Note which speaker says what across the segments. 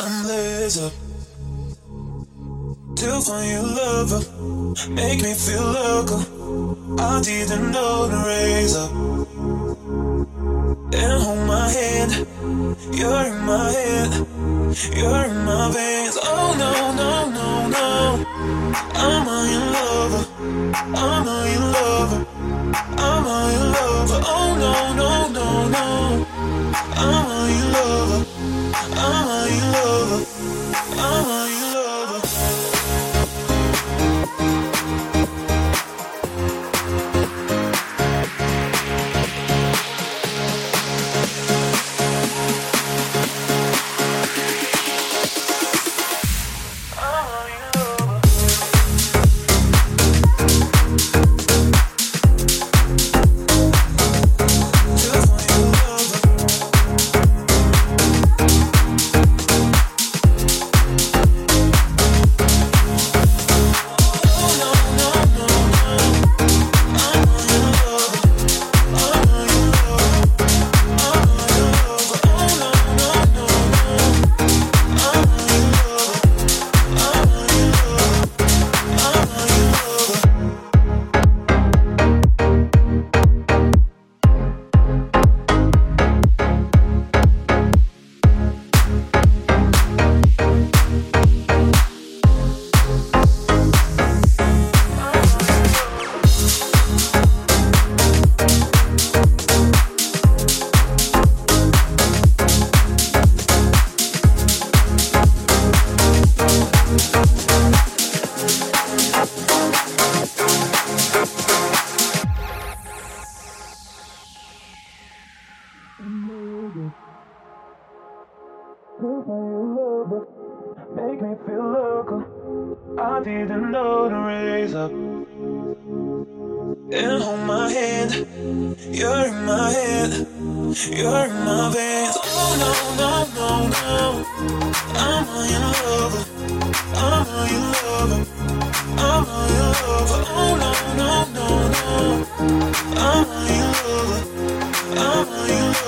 Speaker 1: I'm laser to find your lover, make me feel local. I didn't know raise up and hold my hand. You're in my head, you're in my veins. Oh no, no, no, no. I'm your lover, I'm your lover, I'm your lover. Oh no, no, no, no. I'm your lover, I'm lover, I'm a your I didn't know to raise up and hold my hand. You're in my head, you're in my veins. Oh no, no, no, no. I'm a your lover, I'm a your lover, I'm a your lover. Oh no, no, no, no. I'm a your lover, I'm a your lover,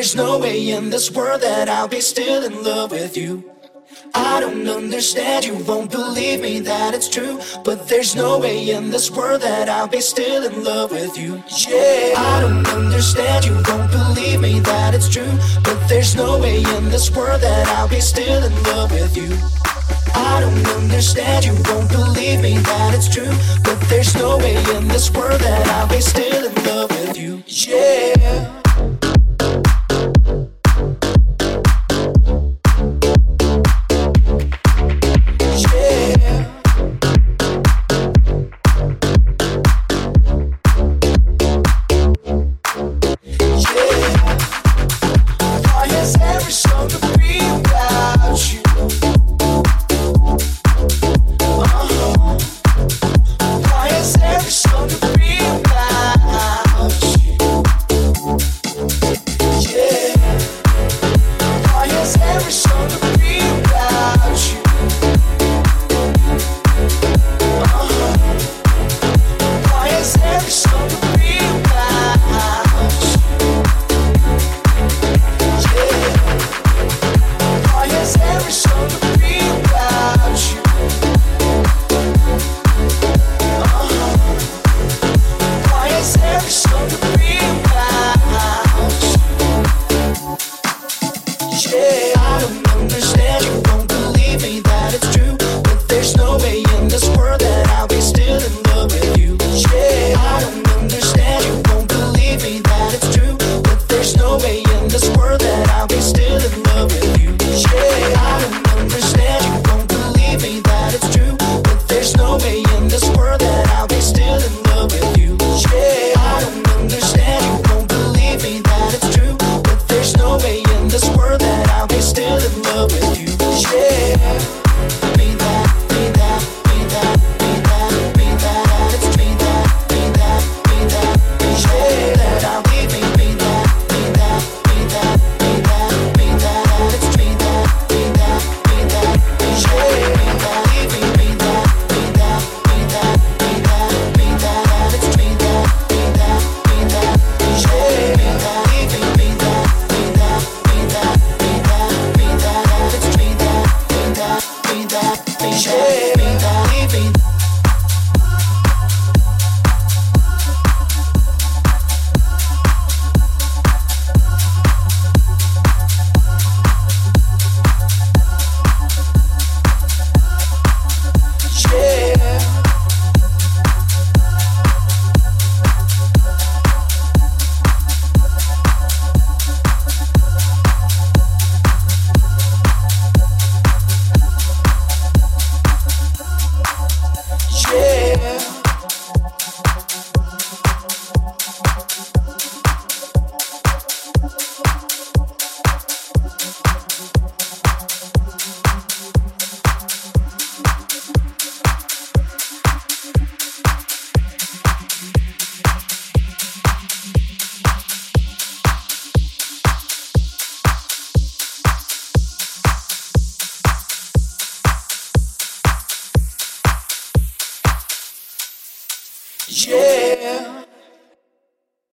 Speaker 2: There's no way in this world that I'll be still in love with you. I don't understand, you won't believe me that it's true. But there's no way in this world that I'll be still in love with you. Yeah, I don't understand, you won't believe me that it's true. But there's no way in this world that I'll be still in love with you. I don't understand, you won't believe me that it's true. But there's no way in this world that I'll be still in love with you. Yeah.